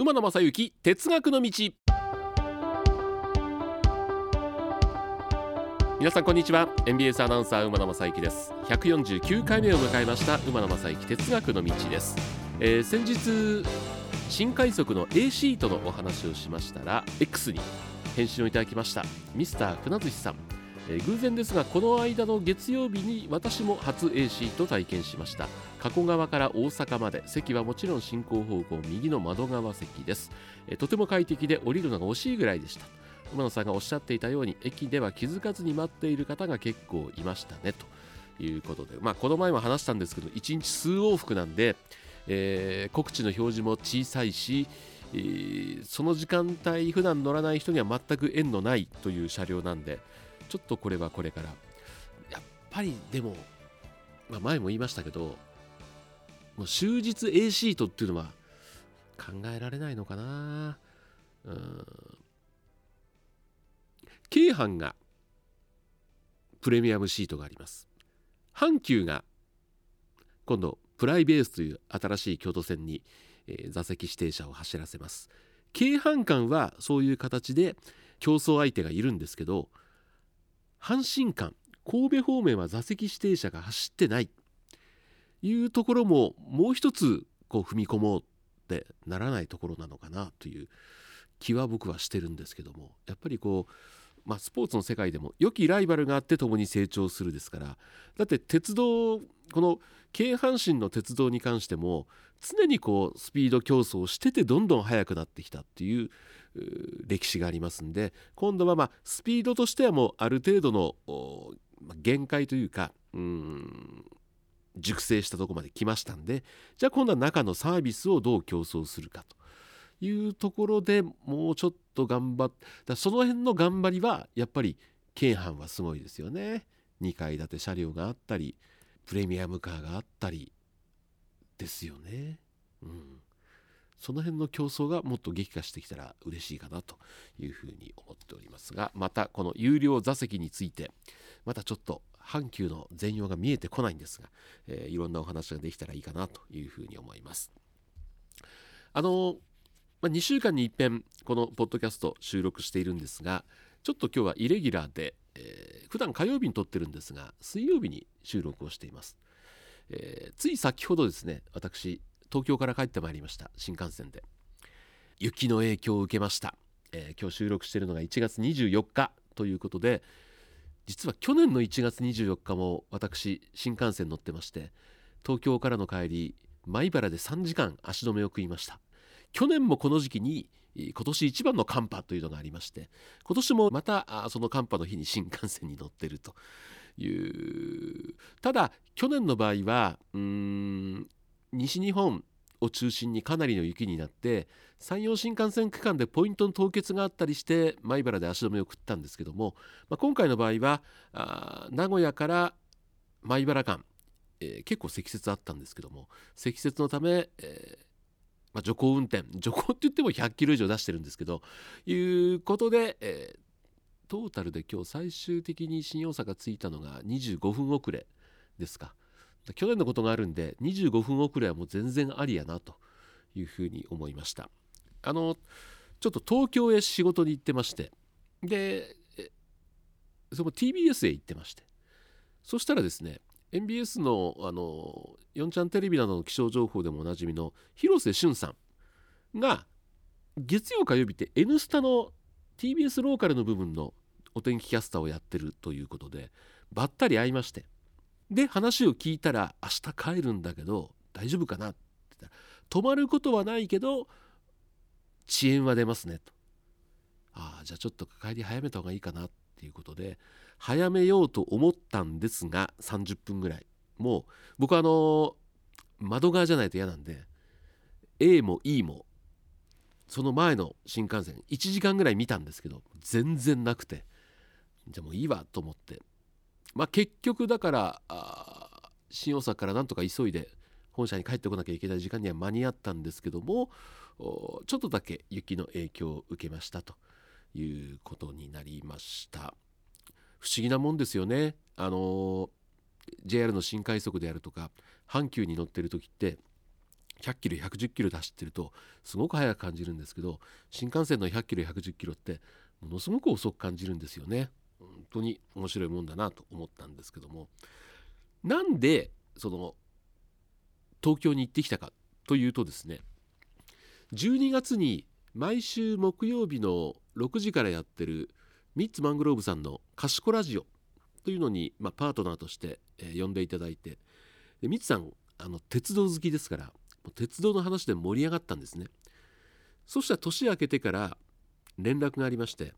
馬野正幸哲学の道。皆さんこんにちは。NBS アナウンサー馬野正幸です。149回目を迎えました馬野正幸哲学の道です、えー、先日新快速の A シートのお話をしましたら X に返信をいただきましたミスター船寿さん。えー、偶然ですがこの間の月曜日に私も初 A シート体験しました。加古川から大阪まで。席はもちろん進行方向右の窓側席です、え、とても快適で降りるのが惜しいぐらいでした。馬野さんがおっしゃっていたように駅では気づかずに待っている方が結構いましたねということで、まあ、この前も話したんですけど1日数往復なんで、えー、告知の表示も小さいし、えー、その時間帯普段乗らない人には全く縁のないという車両なんでちょっとこれはこれから。やっぱりでも、まあ、前も言いましたけどもう終日 A シートっていうのは考えられないのかな。うん。京阪がプレミアムシートがあります。阪急が今度プライベースという新しい京都線に、え、座席指定車を走らせます。京阪間はそういう形で競争相手がいるんですけど阪神間神戸方面は座席指定車が走ってない。いうところももう一つこう踏み込もうってならないところなのかなという気は僕はしてるんですけどもやっぱりこうまあ、スポーツの世界でも良きライバルがあって共に成長するですからだって鉄道この京阪神の鉄道に関しても常にこうスピード競争をしててどんどん速くなってきたっていう歴史がありますんで今度はまスピードとしてはもうある程度の限界というかうん熟成したとこまで来ましたんでじゃあ今度は中のサービスをどう競争するかというところでもうちょっと頑張ったその辺の頑張りはやっぱり京阪はすごいですよね。2階建て車両があったりプレミアムカーがあったりですよね。うん。その辺の競争がもっと激化してきたら嬉しいかなというふうに思っておりますがまたこの有料座席についてまたちょっと阪急の全容が見えてこないんですが、えー、いろんなお話ができたらいいかなというふうに思います。あのまあ、2週間に一遍このポッドキャスト収録しているんですがちょっと今日はイレギュラーで、えー、普段火曜日に撮ってるんですが水曜日に収録をしています、えー、つい先ほどですね私東京から帰ってまいりました新幹線で。雪の影響を受けました、えー、今日収録しているのが1月24日ということで実は去年の1月24日も私新幹線乗ってまして東京からの帰り米原で3時間足止めを食いました。去年もこの時期に今年一番の寒波というのがありまして今年もまたその寒波の日に新幹線に乗ってるという。ただ去年の場合はうん西日本を中心にかなりの雪になって山陽新幹線区間でポイントの凍結があったりして米原で足止めを食ったんですけども、まあ、今回の場合はあ名古屋から米原間、えー、結構積雪あったんですけども積雪のため、えーまあ、徐行運転徐行って言っても100キロ以上出してるんですけどいうことで、えー、トータルで今日最終的に新大阪着いたのが25分遅れですか。去年のことがあるんで25分遅れはもう全然ありやなというふうに思いました。あのちょっと東京へ仕事に行ってましてでその TBS へ行ってまして。そしたらですね MBS のあの4ちゃんテレビなどの気象情報でもおなじみの広瀬俊さんが月曜火曜日って N スタの TBS ローカルの部分のお天気キャスターをやってるということでばったり会いまして。で話を聞いたら明日帰るんだけど大丈夫かな？って言ったら泊まることはないけど遅延は出ますねと。ああじゃあちょっと帰り早めた方がいいかなっていうことで早めようと思ったんですが30分ぐらい。もう僕はあの窓側じゃないと嫌なんで A も E もその前の新幹線1時間ぐらい見たんですけど全然なくてじゃあもういいわと思ってまあ結局だから新大阪からなんとか急いで本社に帰ってこなきゃいけない時間には間に合ったんですけどもちょっとだけ雪の影響を受けましたということになりました。不思議なもんですよね。あの JR の新快速であるとか阪急に乗ってる時って100キロ110キロで走ってるとすごく速く感じるんですけど新幹線の100キロ110キロってものすごく遅く感じるんですよね本当に面白いもんだなと思ったんですけどもなんでその東京に行ってきたかというとですね12月に毎週木曜日の6時からやってるミッツ・マングローブさんの「賢ラジオ」というのに、まあ、パートナーとして、えー、呼んでいただいてでミッツさんあの鉄道好きですから鉄道の話で盛り上がったんですね。そしたら年明けてから連絡がありまして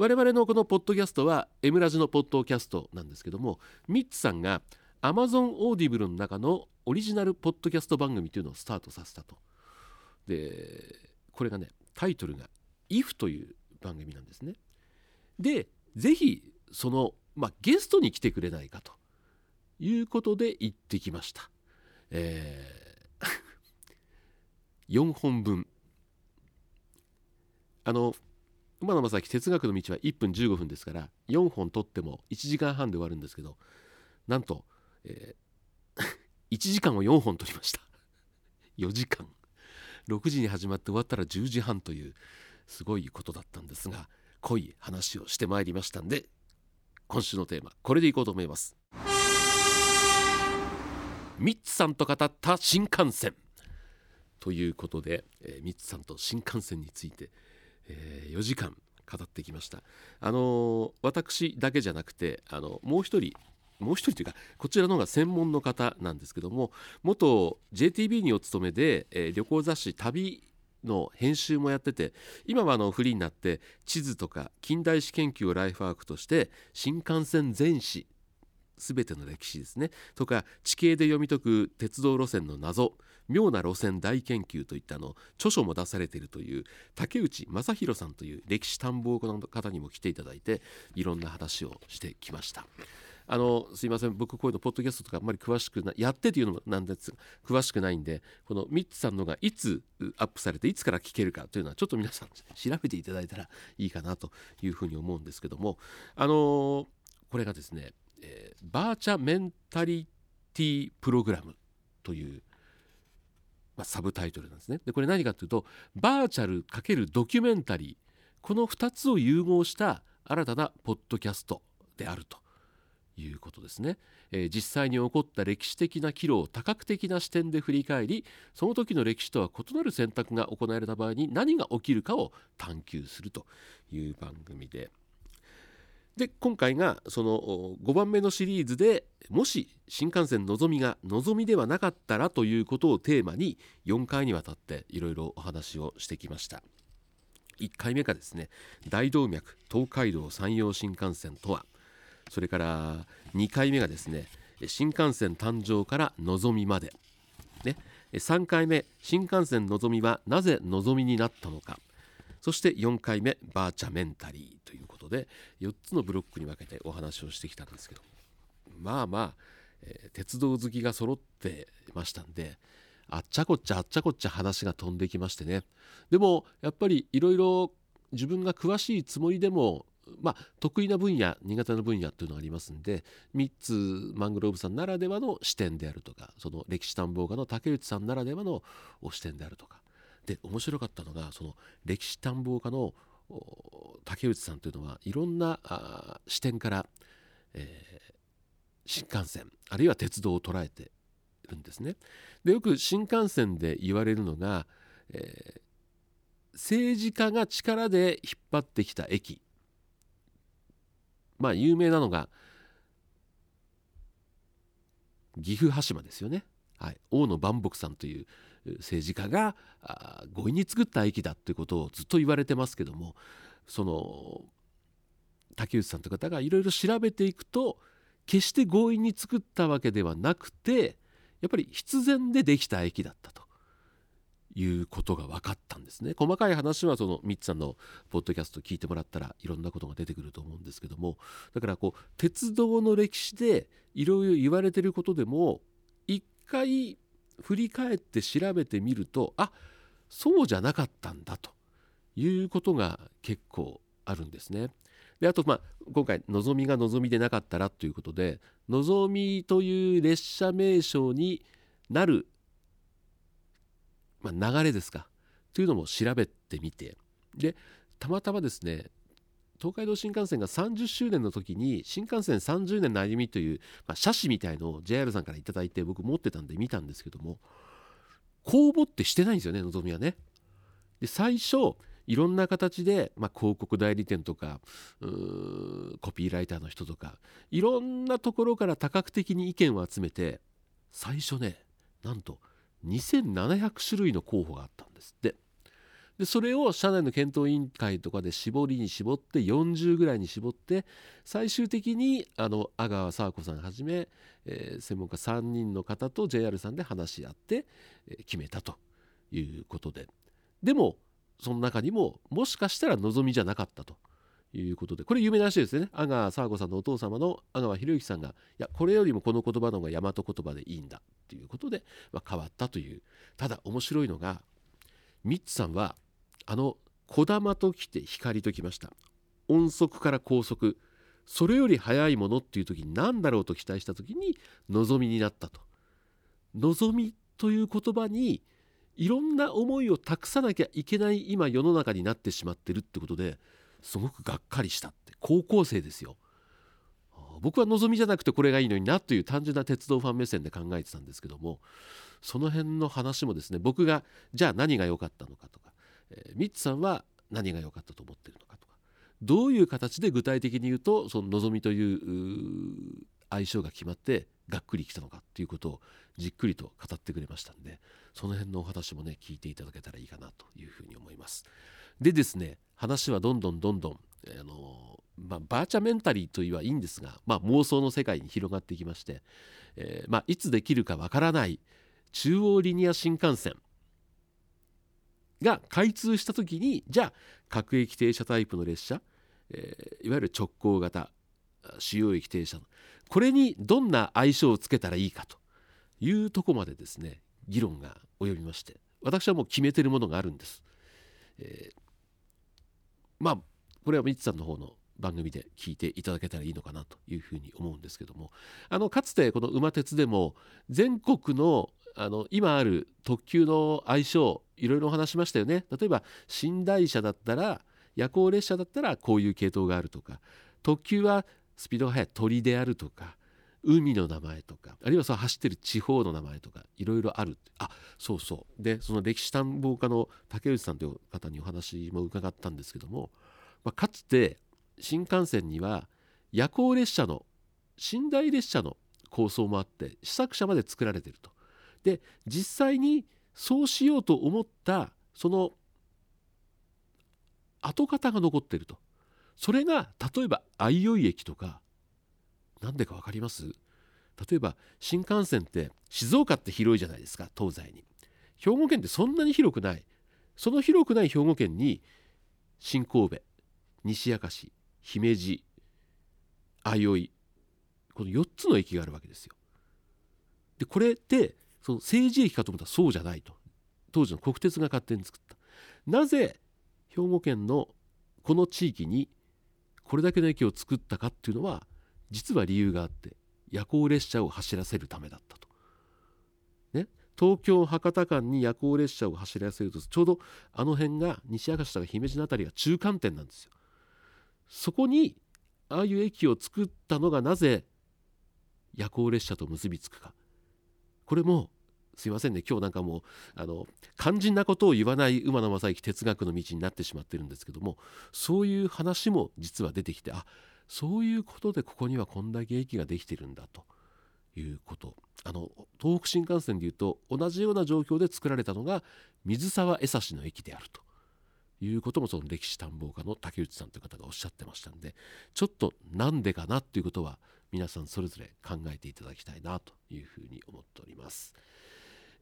我々のこのポッドキャストは M ラジのポッドキャストなんですけどもミッツさんが Amazon オーディブルの中のオリジナルポッドキャスト番組というのをスタートさせたと。でこれがねタイトルが「IF」という番組なんですね。でぜひその、まあ、ゲストに来てくれないかということで行ってきました。えー、4本分。あの馬野正樹哲学の道は1分15分ですから4本取っても1時間半で終わるんですけどなんと、えー、1時間を4本取りました。4時間。6時に始まって終わったら10時半というすごいことだったんですが濃い話をしてまいりましたんで今週のテーマこれでいこうと思います。ミッツさんと語った新幹線。ということで、えー、ミッツさんと新幹線について、えー、4時間語ってきました。あの、私だけじゃなくてあのもう一人もう一人というかこちらの方が専門の方なんですけども元 JTB にお勤めで、えー、旅行雑誌旅の編集もやってて今はあのフリーになって地図とか近代史研究をライフワークとして新幹線全史全ての歴史ですねとか地形で読み解く鉄道路線の謎妙な路線大研究といったの著書も出されているという竹内正弘さんという歴史探訪家の方にも来ていただいていろんな話をしてきました。あのすいません僕こういうのポッドキャストとかあんまり詳しくなやってというのもなんです詳しくないんでこのミッツさんのがいつアップされていつから聞けるかというのはちょっと皆さん調べていただいたらいいかなというふうに思うんですけどもあのこれがですね、えー、バーチャメンタリティプログラムというまあ、サブタイトルなんですね。でこれ何かというとバーチャル×ドキュメンタリー。この2つを融合した新たなポッドキャストであると。いうことですね、えー、実際に起こった歴史的な岐路を多角的な視点で振り返りその時の歴史とは異なる選択が行われた場合に何が起きるかを探求するという番組で。で今回がその5番目のシリーズでもし新幹線のぞみがのぞみではなかったらということをテーマに4回にわたっていろいろお話をしてきました。1回目がですね大動脈東海道山陽新幹線とは。それから2回目がですね新幹線誕生からのぞみまで、ね、3回目新幹線のぞみはなぜのぞみになったのか。そして4回目バーチャメンタリーということで4つのブロックに分けてお話をしてきたんですけどまあまあ、えー、鉄道好きが揃ってましたんであっちゃこっちゃあっちゃこっちゃ話が飛んできましてね。でもやっぱりいろいろ自分が詳しいつもりでもまあ、得意な分野苦手な分野っていうのがありますんで3つマングローブさんならではの視点であるとかその歴史探訪家の竹内さんならではの視点であるとかで面白かったのがその歴史探訪家の竹内さんというのはいろんな視点から、えー、新幹線あるいは鉄道を捉えてるんですね。でよく新幹線で言われるのが、えー、政治家が力で引っ張ってきた駅。まあ有名なのが岐阜羽島ですよね、はい、大野万博さんという政治家が強引に作った駅だということをずっと言われてますけどもその竹内さんという方がいろいろ調べていくと決して強引に作ったわけではなくてやっぱり必然でできた駅だったと。いうことが分かったんですね。細かい話はそのミッツさんのポッドキャスト聞いてもらったらいろんなことが出てくると思うんですけども。だからこう鉄道の歴史でいろいろ言われてることでも一回振り返って調べてみるとあそうじゃなかったんだということが結構あるんですね。であと、まあ、今回「のぞみがのぞみでなかったら」ということで「のぞみ」という列車名称になる、まあ、流れですか？というのも調べてみてでたまたまですね東海道新幹線が30周年の時に新幹線30年の歩みという、まあ、写真みたいのを JR さんから頂いて僕持ってたんで見たんですけども公募ってしてないんですよねのぞみはね。で最初いろんな形で、まあ、広告代理店とかコピーライターの人とかいろんなところから多角的に意見を集めて最初ねなんと2700種類の候補があったんですってでそれを社内の検討委員会とかで絞りに絞って40ぐらいに絞って最終的にあの阿川佐和子さんはじめ、えー、専門家3人の方と JR さんで話し合って、えー、決めたということで。でもその中にももしかしたら望みじゃなかったということで。これ有名な話ですね。阿川佐和子さんのお父様の阿川博之さんがいやこれよりもこの言葉の方が大和言葉でいいんだということで、まあ、変わったという。ただ面白いのがミッツさんはあの小玉と来て光ときました。音速から高速。それより速いものっていう時に何だろうと期待した時に望みになったと。望みという言葉にいろんな思いを託さなきゃいけない今世の中になってしまってるってことですごくがっかりしたって。高校生ですよ。僕は望みじゃなくてこれがいいのになという単純な鉄道ファン目線で考えてたんですけどもその辺の話もですね僕がじゃあ何が良かったのかとか、えー、ミッツさんは何が良かったと思ってるのかとか。どういう形で具体的に言うとその望みという相性が決まってがっくりきたのかっていうことをじっくりと語ってくれましたんでその辺のお話もね聞いていただけたらいいかなというふうに思います。でですね話はどんどんどんどんあのまあ、バーチャメンタリーといはいいんですが、まあ、妄想の世界に広がっていきまして、えー、まあ、いつできるかわからない中央リニア新幹線。が開通した時にじゃあ各駅停車タイプの列車、えー、いわゆる直行型主要駅停車これにどんな相性をつけたらいいかというとこまでですね議論が及びまして私はもう決めてるものがあるんです。えー、まあこれはミツさんの方の番組で聞いていただけたらいいのかなというふうに思うんですけどもあのかつてこの馬鉄でも全国のあの今ある特急の相性いろいろお話しましたよね。例えば寝台車だったら夜行列車だったらこういう系統があるとか特急はスピードが速い鳥であるとか海の名前とかあるいはその走ってる地方の名前とかいろいろある。あそうそう。でその歴史探訪家の竹内さんという方にお話も伺ったんですけども、まあ、かつて新幹線には夜行列車の寝台列車の構想もあって試作車まで作られてると。で実際にそうしようと思ったその跡形が残ってると。それが例えば相生駅とか何でか分かります？例えば新幹線って静岡って広いじゃないですか東西に。兵庫県ってそんなに広くない。その広くない兵庫県に新神戸西明石姫路相生この4つの駅があるわけですよ。でこれってその政治駅かと思ったらそうじゃないと当時の国鉄が勝手に作ったなぜ兵庫県のこの地域にこれだけの駅を作ったかっていうのは実は理由があって夜行列車を走らせるためだったと。ね、東京博多間に夜行列車を走らせるとちょうどあの辺が西明石とか姫路の辺りが中間点なんですよ。そこにああいう駅を作ったのがなぜ夜行列車と結びつくかこれもすいませんね。今日なんかもうあの肝心なことを言わない馬野正幸哲学の道になってしまってるんですけどもそういう話も実は出てきてあそういうことでここにはこんだけ駅ができてるんだと。いうこと。あの東北新幹線でいうと同じような状況で作られたのが水沢江差の駅であると。いうこともその歴史探訪家の竹内さんという方がおっしゃってましたんでちょっとなんでかなっていうことは皆さんそれぞれ考えていただきたいなというふうに思っております。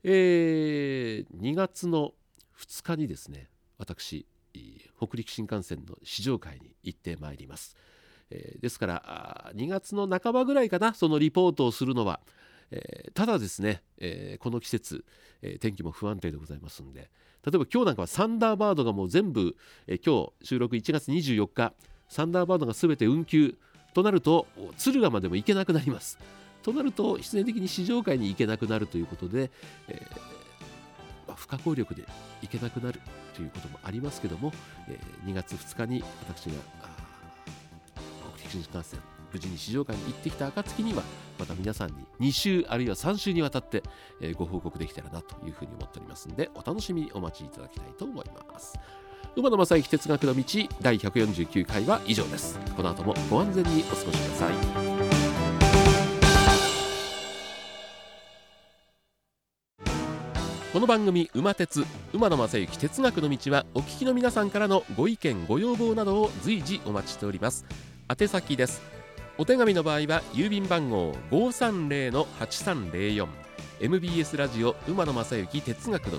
えー、2月の2日にですね私北陸新幹線の試乗会に行ってまいります。えー、ですから2月の半ばぐらいかなそのリポートをするのは、えー、ただですね、えー、この季節、え天気も不安定でございますんで。例えば今日なんかはサンダーバードがもう全部、え今日収録1月24日サンダーバードが全て運休となると敦賀までも行けなくなります。となると必然的に試乗会に行けなくなるということで、えーまあ、不可抗力で行けなくなるということもありますけども、えー2月2日に私が北陸新幹線無事に試乗会に行ってきた暁にはまた皆さんに2週あるいは3週にわたって、えご報告できたらなというふうに思っておりますのでお楽しみにお待ちいただきたいと思います。馬野正幸哲学の道第149回は以上です。この後もご安全にお過ごしください。この番組「馬鉄馬野正幸哲学の道」はお聞きの皆さんからのご意見ご要望などを随時お待ちしております。宛先です。お手紙の場合は郵便番号530-8304 MBS ラジオ馬野正幸哲学の道。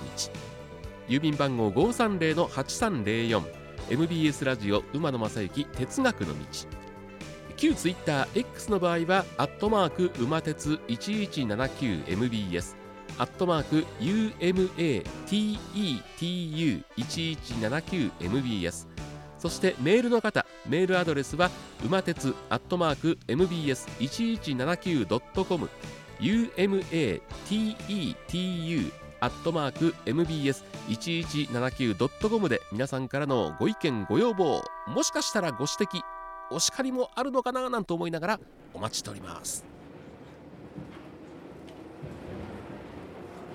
郵便番号530-8304 MBS ラジオ馬野正幸哲学の道。旧ツイッター X の場合はアットマーク馬鉄 1179MBS アットマーク UMATETU1179MBS そしてメールの方メールアドレスは馬鉄アットマーク MBS1179.com UMATETU アットマーク MBS1179.com で皆さんからのご意見ご要望もしかしたらご指摘お叱りもあるのかななんて思いながらお待ちしております。